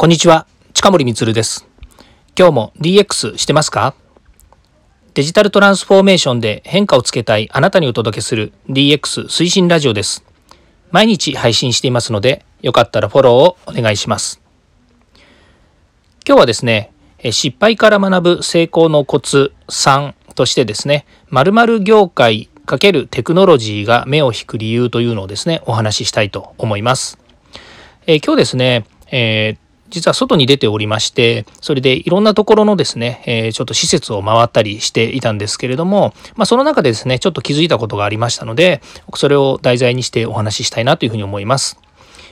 こんにちは、近森光です。今日も DX してますか？デジタルトランスフォーメーションで変化をつけたいあなたにお届けする DX 推進ラジオです。毎日配信していますので、よかったらフォローをお願いします。今日はですね、失敗から学ぶ成功のコツ3としてですね、〇〇業界×テクノロジーが目を引く理由というのをですね、お話ししたいと思います。えー、今日ですね、えー実は外に出ておりまして、それでいろんなところのですね、えー、ちょっと施設を回ったりしていたんですけれども、まあ、その中でですね、ちょっと気づいたことがありましたので、それを題材にしてお話ししたいなというふうに思います。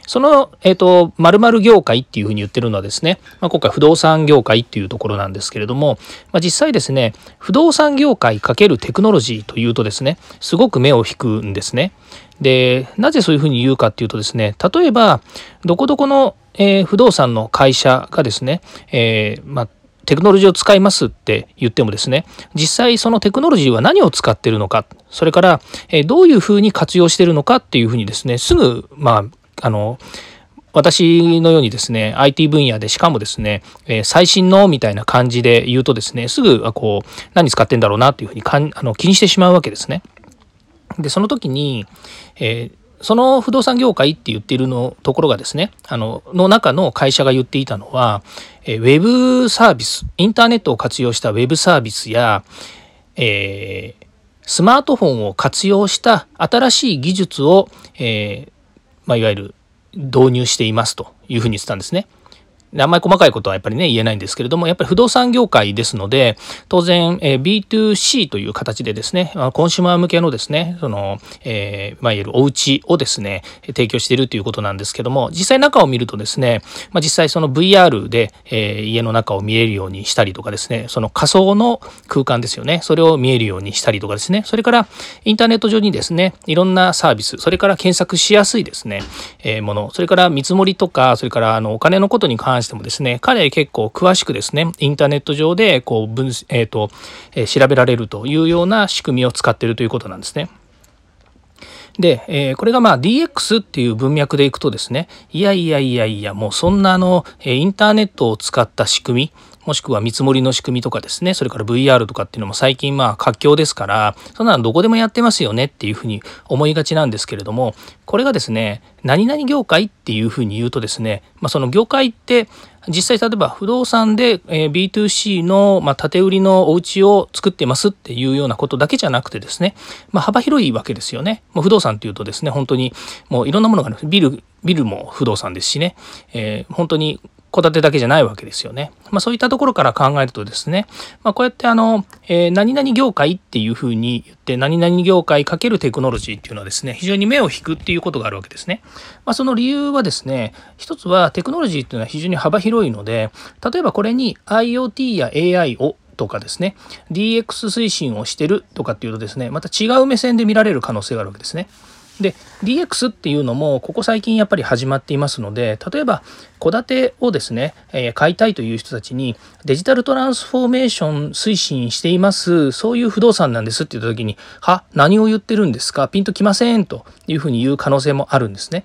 その、えっ、ー、と、〇〇業界っていうふうに言ってるのはですね、まあ、今回不動産業界っていうところなんですけれども、まあ、実際ですね、不動産業界×テクノロジーというとですね、すごく目を引くんですね。で、なぜそういうふうに言うかっていうとですね、例えば、どこどこのえー、不動産の会社がですね、えー、まあ、テクノロジーを使いますって言ってもですね、実際そのテクノロジーは何を使ってるのか、それから、えどういうふうに活用してるのかっていうふうにですね、すぐ、まあ、あの、私のようにですね、IT 分野でしかもですね、え最新のみたいな感じで言うとですね、すぐこう、何使ってんだろうなっていうふうにかんあの気にしてしまうわけですね。で、その時に、えーその不動産業界って言ってるのところがですね、あの、の中の会社が言っていたのは、えウェブサービス、インターネットを活用したウェブサービスや、えー、スマートフォンを活用した新しい技術を、えー、まあ、いわゆる導入していますというふうに言ってたんですね。あんまり細かいことはやっぱりね、言えないんですけれども、やっぱり不動産業界ですので、当然、えー、B2C という形でですね、コンシューマー向けのですね、その、えー、ま、いわゆるお家をですね、提供しているということなんですけども、実際中を見るとですね、まあ、実際その VR で、えー、家の中を見えるようにしたりとかですね、その仮想の空間ですよね、それを見えるようにしたりとかですね、それからインターネット上にですね、いろんなサービス、それから検索しやすいですね、えー、もの、それから見積もりとか、それからあのお金のことに関してしてもですね、彼結構詳しくですね、インターネット上でこう分、えーとえー、調べられるというような仕組みを使っているということなんですね。で、えー、これがまあ DX っていう文脈でいくとですね、いやいやいやいや、もうそんなあの、インターネットを使った仕組み、もしくは見積もりの仕組みとかですね、それから VR とかっていうのも最近まあ活況ですから、そんなのどこでもやってますよねっていうふうに思いがちなんですけれども、これがですね、何々業界っていうふうに言うとですね、まあ、その業界って実際例えば不動産で B2C のま建売りのお家を作ってますっていうようなことだけじゃなくてですね、まあ、幅広いわけですよね。もう不動産っていうとですね、本当にもういろんなものがある。ビル、ビルも不動産ですしね、えー、本当に戸建てだけじゃないわけですよね。まあ、そういったところから考えるとですね、まあ、こうやってあの、えー、何々業界っていうふうに言って、何々業界かけるテクノロジーっていうのはですね、非常に目を引くっていうことがあるわけですね。まあ、その理由はですね、一つはテクノロジーっていうのは非常に幅広いので、例えばこれに IoT や AI をとかですね、DX 推進をしてるとかっていうとですね、また違う目線で見られる可能性があるわけですね。で DX っていうのもここ最近やっぱり始まっていますので例えば戸建てをですね、えー、買いたいという人たちにデジタルトランスフォーメーション推進していますそういう不動産なんですって言った時には何を言ってるんですか？ピンときませんというふうに言う可能性もあるんですね。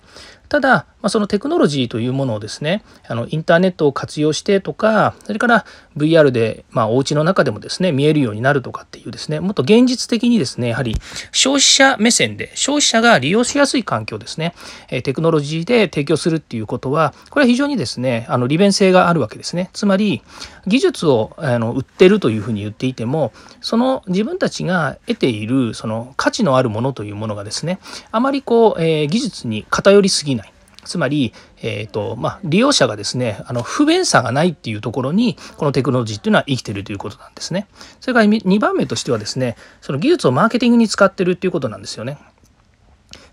ただ、まあ、そのテクノロジーというものをですねあのインターネットを活用してとかそれから VR で、まあ、お家の中でもですね見えるようになるとかっていうですねもっと現実的にですねやはり消費者目線で消費者が利用しやすい環境ですねテクノロジーで提供するっていうことはこれは非常にですねあの利便性があるわけですね。つまり技術をあの売ってるというふうに言っていてもその自分たちが得ているその価値のあるものというものがですねあまりこう、えー、技術に偏りすぎない。つまり、えーとまあ、利用者がですねあの不便さがないっていうところにこのテクノロジーっていうのは生きてるということなんですね。それから2番目としてはですねその技術をマーケティングに使ってるっていうことなんですよね。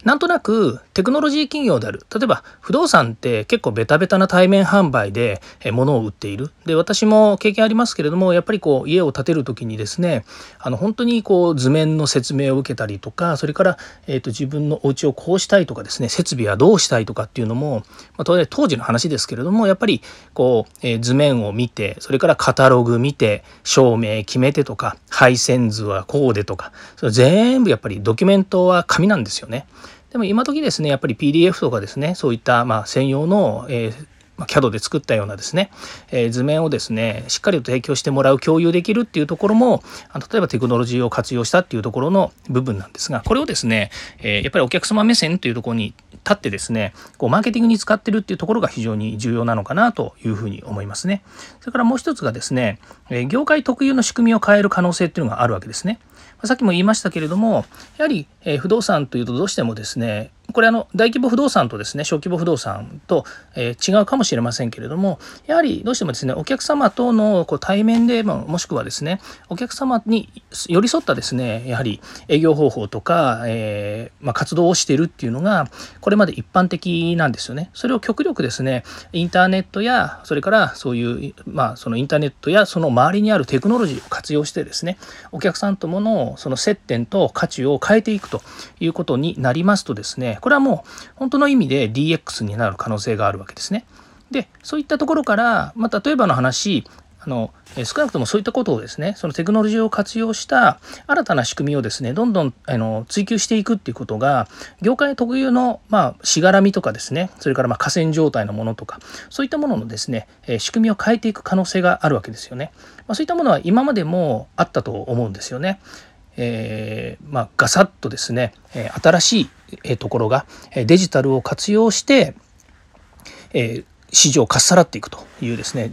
なんとなくテクノロジー企業である例えば不動産って結構ベタベタな対面販売で物を売っているで私も経験ありますけれどもやっぱりこう家を建てる時にですねあの本当にこう図面の説明を受けたりとかそれから、えーと、自分のお家をこうしたいとかですね設備はどうしたいとかっていうのも、まあ、当然当時の話ですけれどもやっぱりこう、えー、図面を見てそれからカタログ見て照明決めてとか配線図はこうでとかそれ全部やっぱりドキュメントは紙なんですよね。でも今時ですねやっぱり PDF とかですねそういったまあ専用の、えーまあ、CAD で作ったようなですね、えー、図面をですねしっかりと提供してもらう共有できるっていうところも例えばテクノロジーを活用したっていうところの部分なんですがこれをですね、えー、やっぱりお客様目線というところに立ってですねこうマーケティングに使ってるっていうところが非常に重要なのかなというふうに思いますね。それからもう一つがですね、え業界特有の仕組みを変える可能性っていうのがあるわけですね。さっきも言いましたけれどもやはり、え不動産というとどうしてもですねこれあの大規模不動産とですね小規模不動産と、えー、違うかもしれませんけれどもやはりどうしてもですねお客様とのこう対面で、ま、もしくはですねお客様に寄り添ったですねやはり営業方法とか、えー、まあ、活動をしているっていうのがこれまで一般的なんですよね。それを極力ですねインターネットやそれからそういうまあそのインターネットやその周りにあるテクノロジーを活用してですねお客さんとものその接点と価値を変えていくということになりますとですねこれはもう本当の意味で DX になる可能性があるわけですね。でそういったところから、まあ、例えばの話あの少なくともそういったことをですねそのテクノロジーを活用した新たな仕組みをですねどんどんあの追求していくっていうことが業界特有の、まあ、しがらみとかですねそれからまあ河川状態のものとかそういったもののですね仕組みを変えていく可能性があるわけですよね。まあ、そういったものは今までもあったと思うんですよね。えー、まあ、ガサッとですね新しいところがデジタルを活用して、えー、市場をかっさらっていくというですね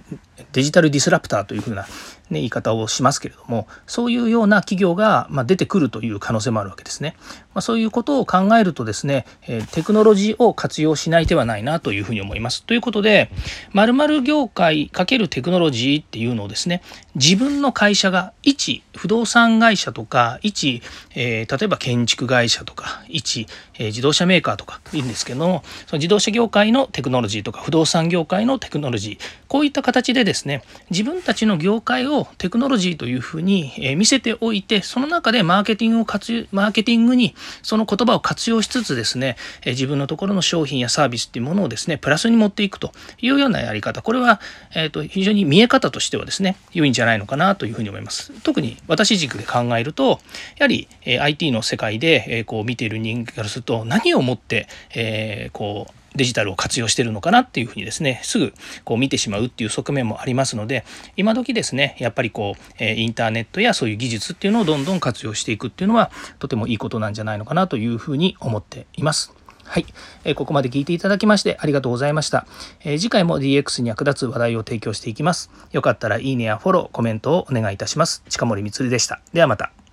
デジタルディスラプターというふうなね、言い方をしますけれどもそういうような企業が、ま出てくるという可能性もあるわけですね。まあ、そういうことを考えるとですね、えテクノロジーを活用しない手はないなというふうに思います。ということで〇〇業界×テクノロジーっていうのをですね自分の会社が一不動産会社とか一、えー、例えば建築会社とか一、えー、自動車メーカーとかいいんですけどもその自動車業界のテクノロジーとか不動産業界のテクノロジーこういった形でですね自分たちの業界をテクノロジーというふうに見せておいて、その中でマーケティングを活用、マーケティングにその言葉を活用しつつですね、自分のところの商品やサービスっていうものをですね、プラスに持っていくというようなやり方、これは、えー、と非常に見え方としてはですね、良いんじゃないのかなというふうに思います。特に私軸で考えると、やはり IT の世界でこう見ている人間からすると、何をもって、え、こう、デジタルを活用してるのかなっていうふうにですねすぐこう見てしまうっていう側面もありますので今時ですねやっぱりこうインターネットやそういう技術っていうのをどんどん活用していくっていうのはとてもいいことなんじゃないのかなというふうに思っています。はい、えー、ここまで聞いていただきましてありがとうございました、えー、次回も DX に役立つ話題を提供していきます。よかったらいいねやフォロー、コメントをお願いいたします。近森光でした。ではまた。